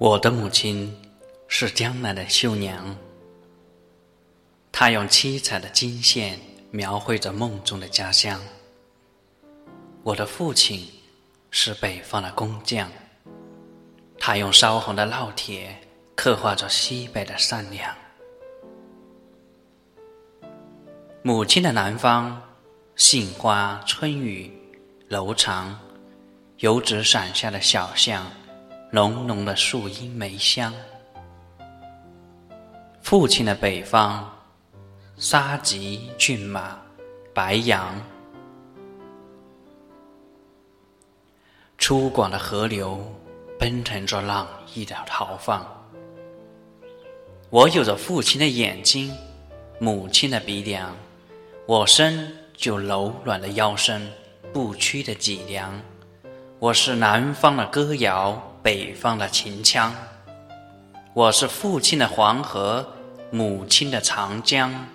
我的母亲是江南的绣娘，她用七彩的金线描绘着梦中的家乡。我的父亲是北方的工匠，他用烧红的烙铁刻画着西北的善良。母亲的南方，杏花春雨，楼长，油纸伞下的小巷。浓浓的树荫梅香。父亲的北方，沙棘骏马，白杨，粗犷的河流奔腾着朗逸的豪放。我有着父亲的眼睛，母亲的鼻梁，我生就柔软的腰身，不屈的脊梁。我是南方的歌谣。北方的秦腔，我是父亲的黄河，母亲的长江。